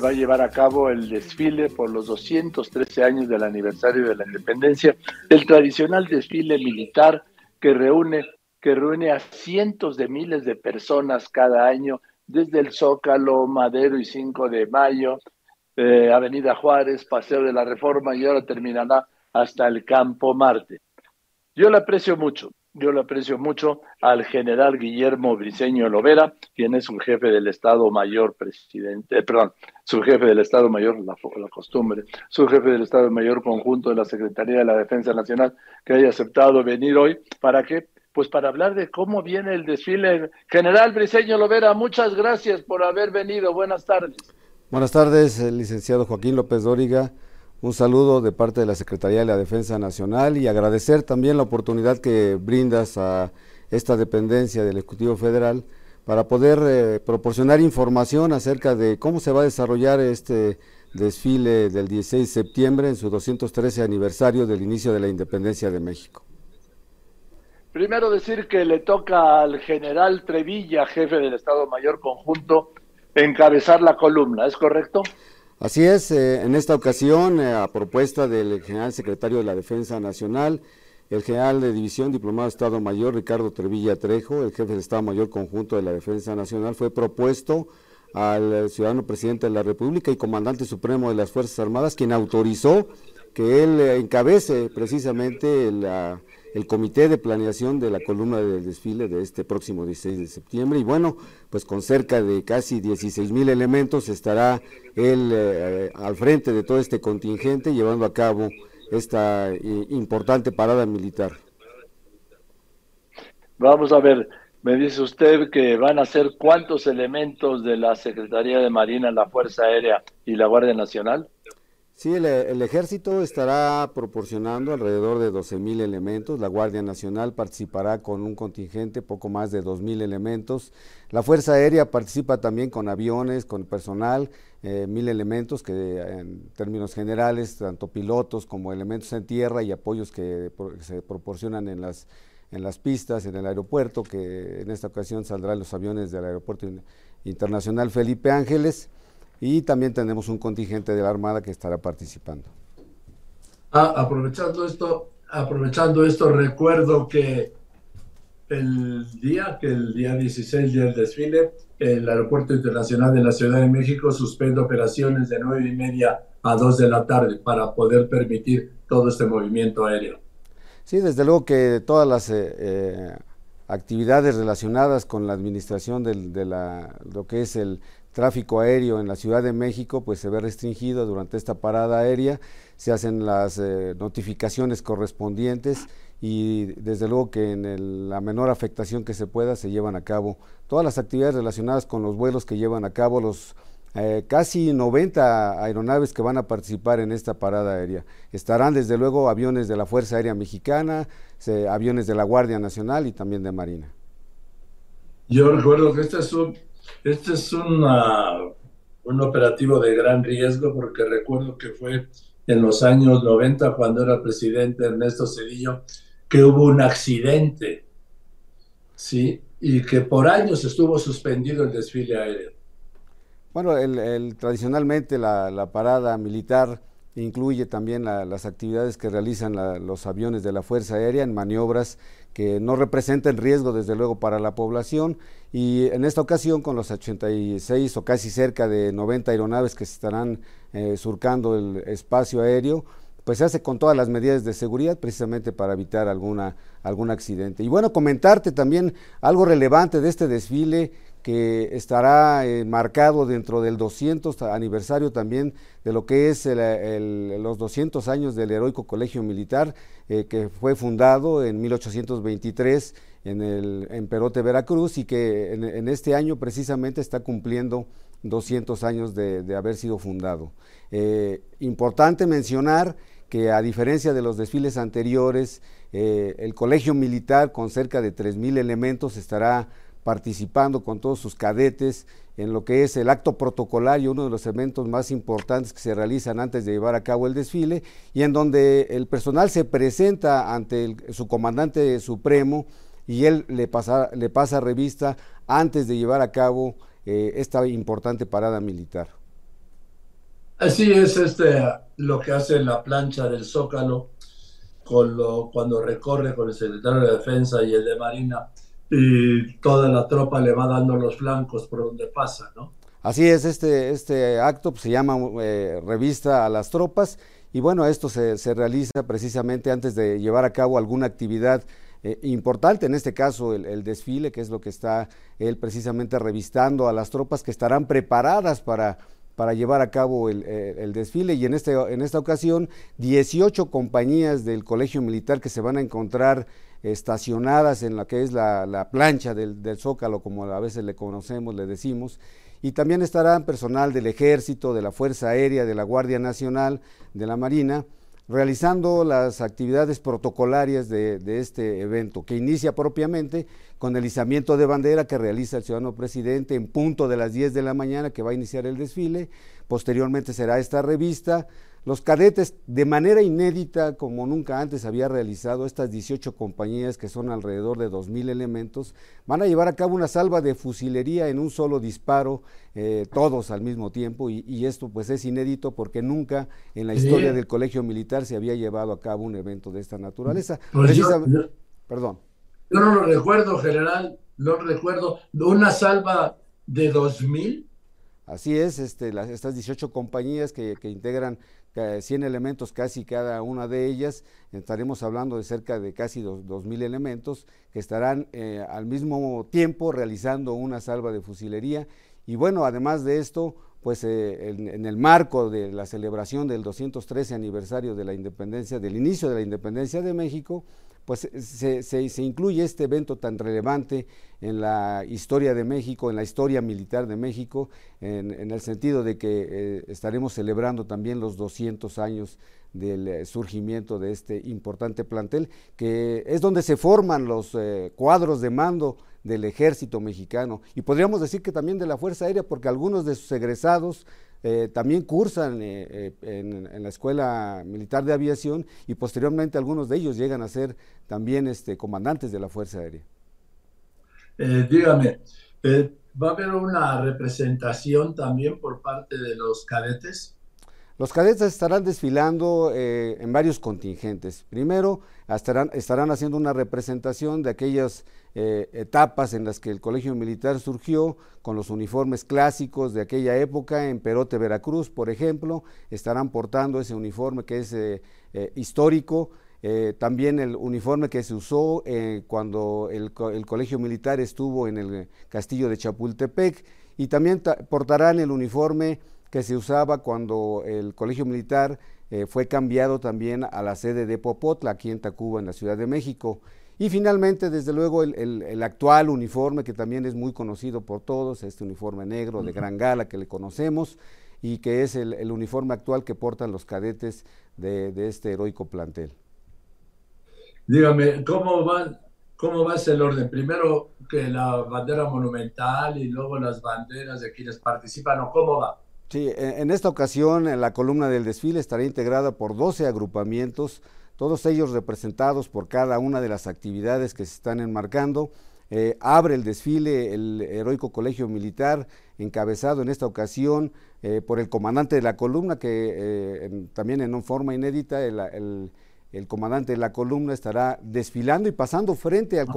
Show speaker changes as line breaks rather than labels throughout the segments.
va a llevar a cabo el desfile por los 213 años del aniversario de la independencia, el tradicional desfile militar que reúne, que reúne a cientos de miles de personas cada año, desde el Zócalo, Madero y 5 de Mayo, eh, Avenida Juárez, Paseo de la Reforma y ahora terminará hasta el Campo Marte. Yo le aprecio mucho, yo le aprecio mucho al general Guillermo Briceño Lovera, quien es un jefe del Estado Mayor presidente, eh, perdón, su jefe del Estado Mayor, la, la, costumbre, su jefe del Estado Mayor conjunto de la Secretaría de la Defensa Nacional, que haya aceptado venir hoy. ¿Para qué? Pues para hablar de cómo viene el desfile. General Briceño Lovera, muchas gracias por haber venido. Buenas tardes.
Buenas tardes, el licenciado Joaquín López Dóriga. Un saludo de parte de la Secretaría de la Defensa Nacional y agradecer también la oportunidad que brindas a esta dependencia del Ejecutivo Federal para poder eh, proporcionar información acerca de cómo se va a desarrollar este desfile del 16 de septiembre en su 213 aniversario del inicio de la independencia de México.
Primero decir que le toca al general Trevilla, jefe del Estado Mayor Conjunto, encabezar la columna, ¿es correcto?
Así es, eh, en esta ocasión, eh, a propuesta del general secretario de la Defensa Nacional, el general de División Diplomado de Estado Mayor, Ricardo Trevilla Trejo, el jefe de Estado Mayor Conjunto de la Defensa Nacional, fue propuesto al ciudadano presidente de la República y comandante supremo de las Fuerzas Armadas, quien autorizó que él eh, encabece precisamente el comité de planeación de la columna del desfile de este próximo 16 de septiembre y bueno, pues con cerca de casi 16 mil elementos estará él eh, al frente de todo este contingente llevando a cabo esta eh, importante parada militar.
Vamos a ver, me dice usted que van a ser cuántos elementos de la Secretaría de Marina, la Fuerza Aérea y la Guardia Nacional.
Sí, el, ejército estará proporcionando alrededor de 12 mil elementos, la Guardia Nacional participará con un contingente poco más de 2 mil elementos, la Fuerza Aérea participa también con aviones, con personal, eh, mil elementos que en términos generales, tanto pilotos como elementos en tierra y apoyos que se proporcionan en las, en las pistas, en el aeropuerto, que en esta ocasión saldrán los aviones del Aeropuerto Internacional Felipe Ángeles y también tenemos un contingente de la Armada que estará participando.
Ah, aprovechando esto, aprovechando esto, recuerdo que el día, que el día 16 del desfile, el Aeropuerto Internacional de la Ciudad de México suspende operaciones de nueve y media a 2 de la tarde para poder permitir todo este movimiento aéreo.
Sí, desde luego que todas las eh, eh, actividades relacionadas con la administración de la, lo que es el tráfico aéreo en la Ciudad de México pues se ve restringido durante esta parada aérea, se hacen las eh, notificaciones correspondientes y desde luego que en la menor afectación que se pueda se llevan a cabo todas las actividades relacionadas con los vuelos que llevan a cabo los eh, casi 90 aeronaves que van a participar en esta parada aérea. Estarán desde luego aviones de la Fuerza Aérea Mexicana, aviones de la Guardia Nacional y también de Marina.
Yo recuerdo que este es un este es un operativo de gran riesgo porque recuerdo que fue en los años 90 cuando era presidente Ernesto Cedillo que hubo un accidente, ¿sí? Y que por años estuvo suspendido el desfile aéreo.
Bueno, el, tradicionalmente la, parada militar incluye también las actividades que realizan los aviones de la Fuerza Aérea en maniobras que no representan riesgo desde luego para la población y en esta ocasión con los 86 o casi cerca de 90 aeronaves que se estarán eh, surcando el espacio aéreo, pues se hace con todas las medidas de seguridad precisamente para evitar alguna, algún accidente. Y bueno, comentarte también algo relevante de este desfile que estará eh, marcado dentro del 200 aniversario también de lo que es los 200 años del heroico colegio militar eh, que fue fundado en 1823 en, el, en Perote, Veracruz y que en, este año precisamente está cumpliendo 200 años de, haber sido fundado. Eh, importante mencionar que a diferencia de los desfiles anteriores, el colegio militar con cerca de 3.000 elementos estará participando con todos sus cadetes en lo que es el acto protocolario, uno de los eventos más importantes que se realizan antes de llevar a cabo el desfile, y en donde el personal se presenta ante su comandante supremo y él le pasa, le pasa revista antes de llevar a cabo eh, esta importante parada militar.
Así es este, lo que hace la plancha del Zócalo con lo, cuando recorre con el secretario de Defensa y el de Marina y toda la tropa le va dando los flancos por donde pasa, ¿no?
Así es, este, este acto pues, se llama eh, Revista a las Tropas y bueno, esto se, se, realiza precisamente antes de llevar a cabo alguna actividad eh, importante, en este caso el, desfile, que es lo que está él precisamente revistando a las tropas que estarán preparadas para, para llevar a cabo el, desfile. Y en, este, en esta ocasión 18 compañías del Colegio Militar que se van a encontrar estacionadas en la que es la, plancha del, del, Zócalo, como a veces le conocemos, le decimos, y también estarán personal del Ejército, de la Fuerza Aérea, de la Guardia Nacional, de la Marina, realizando las actividades protocolarias de, este evento, que inicia propiamente con el izamiento de bandera que realiza el ciudadano presidente en punto de las 10 de la mañana que va a iniciar el desfile, posteriormente será esta revista, los cadetes, de manera inédita, como nunca antes había realizado, estas 18 compañías, que son alrededor de 2.000 elementos, van a llevar a cabo una salva de fusilería en un solo disparo, eh, todos al mismo tiempo, y, esto pues es inédito porque nunca en la historia del Colegio Militar se había llevado a cabo un evento de esta naturaleza.
Pues perdón. Yo no lo recuerdo, general, no recuerdo, una salva de 2.000
Así es, este, estas 18 compañías que, integran 100 elementos, casi cada una de ellas, estaremos hablando de cerca de casi 2.000 elementos que estarán eh, al mismo tiempo realizando una salva de fusilería. Y bueno, además de esto, pues eh, en, el marco de la celebración del 213 aniversario de la independencia, del inicio de la independencia de México, pues se, incluye este evento tan relevante en la historia de México, en la historia militar de México, en, el sentido de que eh, estaremos celebrando también los 200 años del eh, surgimiento de este importante plantel, que es donde se forman los eh, cuadros de mando del ejército mexicano. Y podríamos decir que también de la Fuerza Aérea, porque algunos de sus egresados eh, también cursan eh, eh, en, la Escuela Militar de Aviación y posteriormente algunos de ellos llegan a ser también este, comandantes de la Fuerza Aérea.
dígame, ¿va a haber una representación también por parte de los cadetes?
Los cadetes estarán desfilando en varios contingentes. Primero, estarán, estarán haciendo una representación de aquellas eh, etapas en las que el Colegio Militar surgió con los uniformes clásicos de aquella época en Perote, Veracruz, por ejemplo, estarán portando ese uniforme que es eh, eh, histórico. también el uniforme que se usó cuando el, Colegio Militar estuvo en el castillo de Chapultepec y también portarán el uniforme que se usaba cuando el Colegio Militar fue cambiado también a la sede de Popotla, aquí en Tacuba, en la Ciudad de México. Y finalmente, desde luego, el, actual uniforme que también es muy conocido por todos, este uniforme negro de gran gala que le conocemos y que es el, uniforme actual que portan los cadetes de, este heroico plantel.
Dígame, ¿cómo va, ¿cómo va el orden? Primero que la bandera monumental y luego las banderas de quienes participan, ¿o cómo va?
Sí, en esta ocasión la columna del desfile estará integrada por 12 agrupamientos todos ellos representados por cada una de las actividades que se están enmarcando. Eh, abre el desfile el heroico colegio militar, encabezado en esta ocasión eh, por el comandante de la columna, que eh, también en forma inédita el, comandante de la columna estará desfilando y pasando frente al,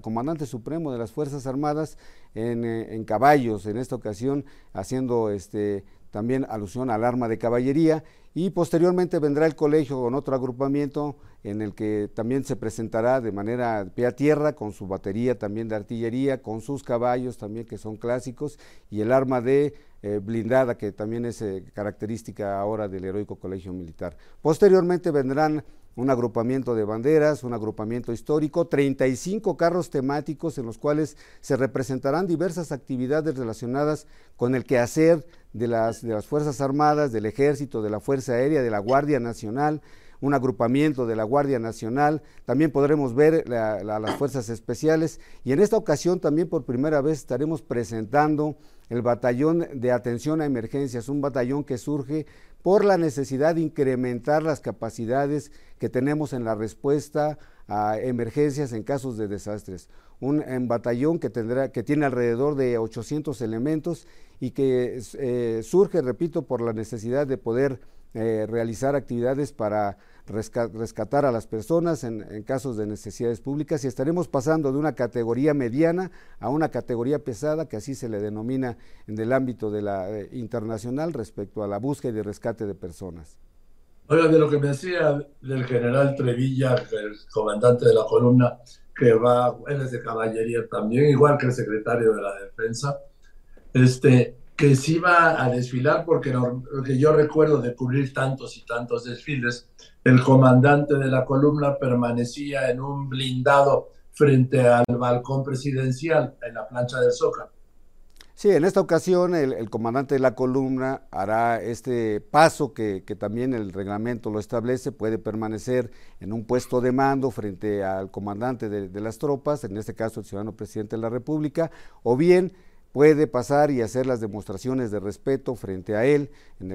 comandante supremo de las Fuerzas Armadas en, en, caballos, en esta ocasión haciendo este, también alusión al arma de caballería y posteriormente vendrá el colegio con otro agrupamiento en el que también se presentará de manera pie a tierra con su batería también de artillería, con sus caballos también que son clásicos y el arma de eh, blindada que también es eh, característica ahora del heroico colegio militar. Posteriormente vendrán un agrupamiento de banderas, un agrupamiento histórico, 35 carros temáticos en los cuales se representarán diversas actividades relacionadas con el quehacer de las, de las Fuerzas Armadas, del Ejército, de la Fuerza Aérea, de la Guardia Nacional, un agrupamiento de la Guardia Nacional, también podremos ver a las fuerzas especiales. Y en esta ocasión también por primera vez estaremos presentando el batallón de atención a emergencias, un batallón que surge por la necesidad de incrementar las capacidades que tenemos en la respuesta a emergencias en casos de desastres. Un, batallón que, tendrá, que tiene alrededor de 800 elementos y que eh, surge, repito, por la necesidad de poder eh, realizar actividades para rescatar a las personas en, casos de necesidades públicas y estaremos pasando de una categoría mediana a una categoría pesada, que así se le denomina en el ámbito de la eh, internacional respecto a la búsqueda y rescate de personas.
Oiga, de lo que me decía del general Trevilla, el comandante de la columna, que va, él es de caballería también, igual que el secretario de la defensa, este, que se iba a desfilar, porque lo que yo recuerdo de cubrir tantos y tantos desfiles, el comandante de la columna permanecía en un blindado frente al balcón presidencial en la plancha del Zócalo.
Sí, en esta ocasión el, comandante de la columna hará este paso que, también el reglamento lo establece, puede permanecer en un puesto de mando frente al comandante de, de las tropas, en este caso el ciudadano presidente de la República, o bien puede pasar y hacer las demostraciones de respeto frente a él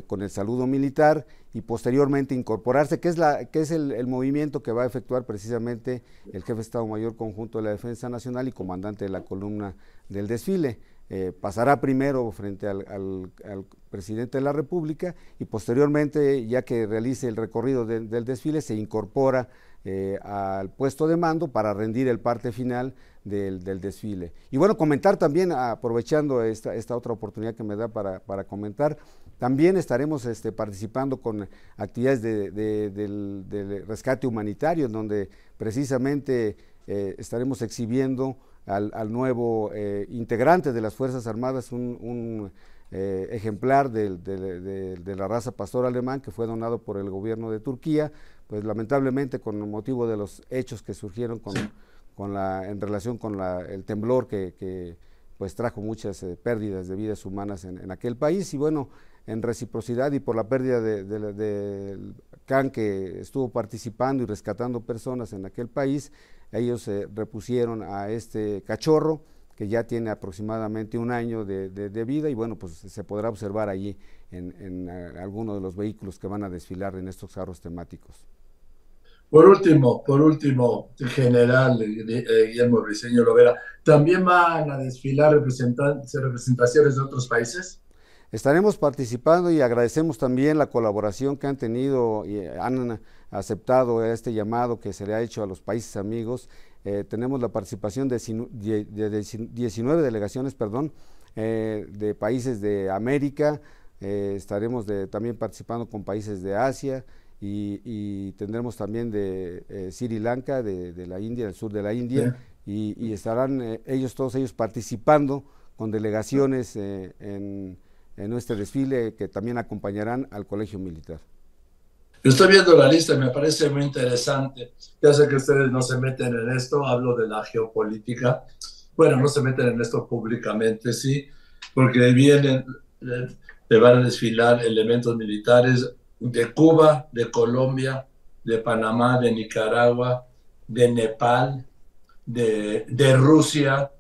con el saludo militar y posteriormente incorporarse, que es, la, que es el, movimiento que va a efectuar precisamente el jefe de Estado Mayor Conjunto de la Defensa Nacional y comandante de la columna del desfile. Eh, pasará primero frente al, presidente de la República y posteriormente, ya que realice el recorrido del desfile, se incorpora eh, al puesto de mando para rendir el parte final del, desfile. Y bueno, comentar también, aprovechando esta, esta otra oportunidad que me da para, comentar, también estaremos este, participando con actividades de, del, rescate humanitario, en donde precisamente eh, estaremos exhibiendo al, nuevo eh, integrante de las Fuerzas Armadas, un, ejemplar de, de, la raza pastor alemán que fue donado por el gobierno de Turquía pues lamentablemente con motivo de los hechos que surgieron con, con la, en relación con la, el temblor que, pues trajo muchas eh, pérdidas de vidas humanas en, aquel país y bueno, en reciprocidad y por la pérdida del de, CAN que estuvo participando y rescatando personas en aquel país, ellos se repusieron a este cachorro que ya tiene aproximadamente un año de, vida y bueno, pues se podrá observar allí en, en eh, alguno de los vehículos que van a desfilar en estos carros temáticos.
Por último, por último, general eh, Guillermo Briceño Lovera, ¿también van a desfilar representaciones de otros países?
Estaremos participando y agradecemos también la colaboración que han tenido y han aceptado este llamado que se le ha hecho a los países amigos. Eh, tenemos la participación de, 19 delegaciones perdón, eh, de países de América, estaremos también participando con países de Asia, y, tendremos también de eh, Sri Lanka, de, la India, del sur de la India, y, estarán eh, ellos, todos ellos participando con delegaciones eh, en, en este desfile que también acompañarán al Colegio Militar.
Estoy viendo la lista y me parece muy interesante. Ya sé que ustedes no se meten en esto, hablo de la geopolítica. Bueno, no se meten en esto públicamente, sí, porque vienen, le van a desfilar elementos militares de Cuba, de Colombia, de Panamá, de Nicaragua, de Nepal, de, de Rusia,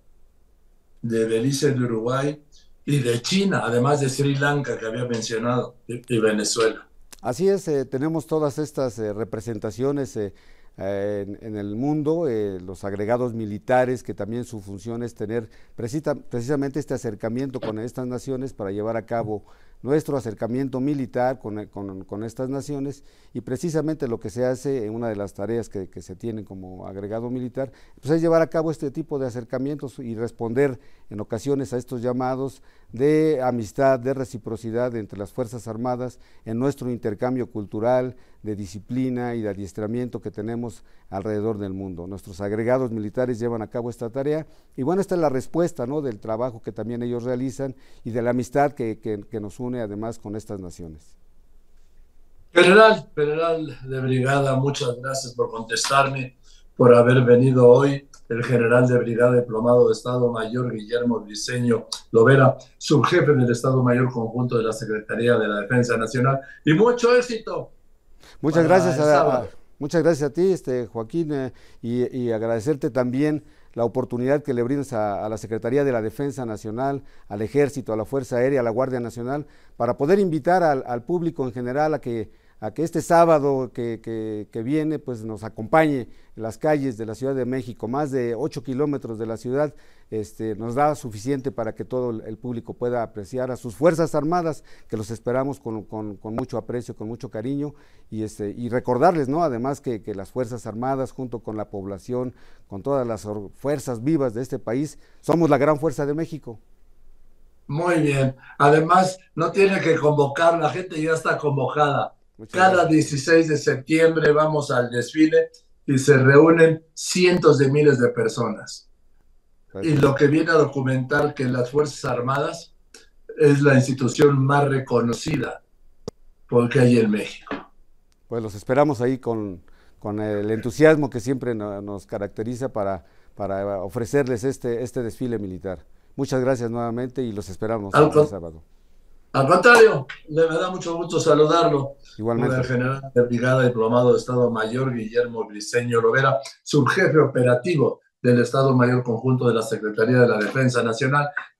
de Belice, de Uruguay y de China, además de Sri Lanka que había mencionado, y, Venezuela.
Así es, eh, tenemos todas estas eh, representaciones eh, en, el mundo, los agregados militares, que también su función es tener precisamente este acercamiento con estas naciones para llevar a cabo nuestro acercamiento militar con, estas naciones y precisamente lo que se hace en una de las tareas que, se tienen como agregado militar, pues es llevar a cabo este tipo de acercamientos y responder en ocasiones a estos llamados de amistad, de reciprocidad entre las Fuerzas Armadas en nuestro intercambio cultural, de disciplina y de adiestramiento que tenemos alrededor del mundo. Nuestros agregados militares llevan a cabo esta tarea y bueno, esta es la respuesta ¿no? del trabajo que también ellos realizan y de la amistad que, que nos une además con estas naciones.
General, general de brigada, muchas gracias por contestarme, por haber venido hoy. El general de brigada diplomado de Estado Mayor Guillermo Briceño Lovera, subjefe del Estado Mayor Conjunto de la Secretaría de la Defensa Nacional. Y mucho éxito
Muchas gracias a, muchas gracias a ti, este Joaquín, eh, y, agradecerte también la oportunidad que le brindas a, la Secretaría de la Defensa Nacional, al Ejército, a la Fuerza Aérea, a la Guardia Nacional, para poder invitar al público en general a que a que este sábado que, viene pues nos acompañe en las calles de la Ciudad de México, más de 8 kilómetros de la ciudad, este, nos da suficiente para que todo el público pueda apreciar a sus Fuerzas Armadas, que los esperamos con, mucho aprecio, con mucho cariño, y, este, y recordarles, ¿no? Además que, que las Fuerzas Armadas, junto con la población, con todas las fuerzas vivas de este país, somos la gran fuerza de México.
Muy bien. Además, no tiene que convocar, la gente ya está convocada cada 16 de septiembre vamos al desfile y se reúnen cientos de miles de personas. Y lo que viene a documentar que las Fuerzas Armadas es la institución más reconocida porque hay en México.
Pues los esperamos ahí con, con el entusiasmo que siempre nos caracteriza para, para ofrecerles este, este desfile militar. Muchas gracias nuevamente y los esperamos el sábado.
Al contrario, me da mucho gusto saludarlo. Igualmente. El general de brigada diplomado de Estado Mayor Guillermo Briceño Lovera, subjefe operativo del Estado Mayor Conjunto de la Secretaría de la Defensa Nacional,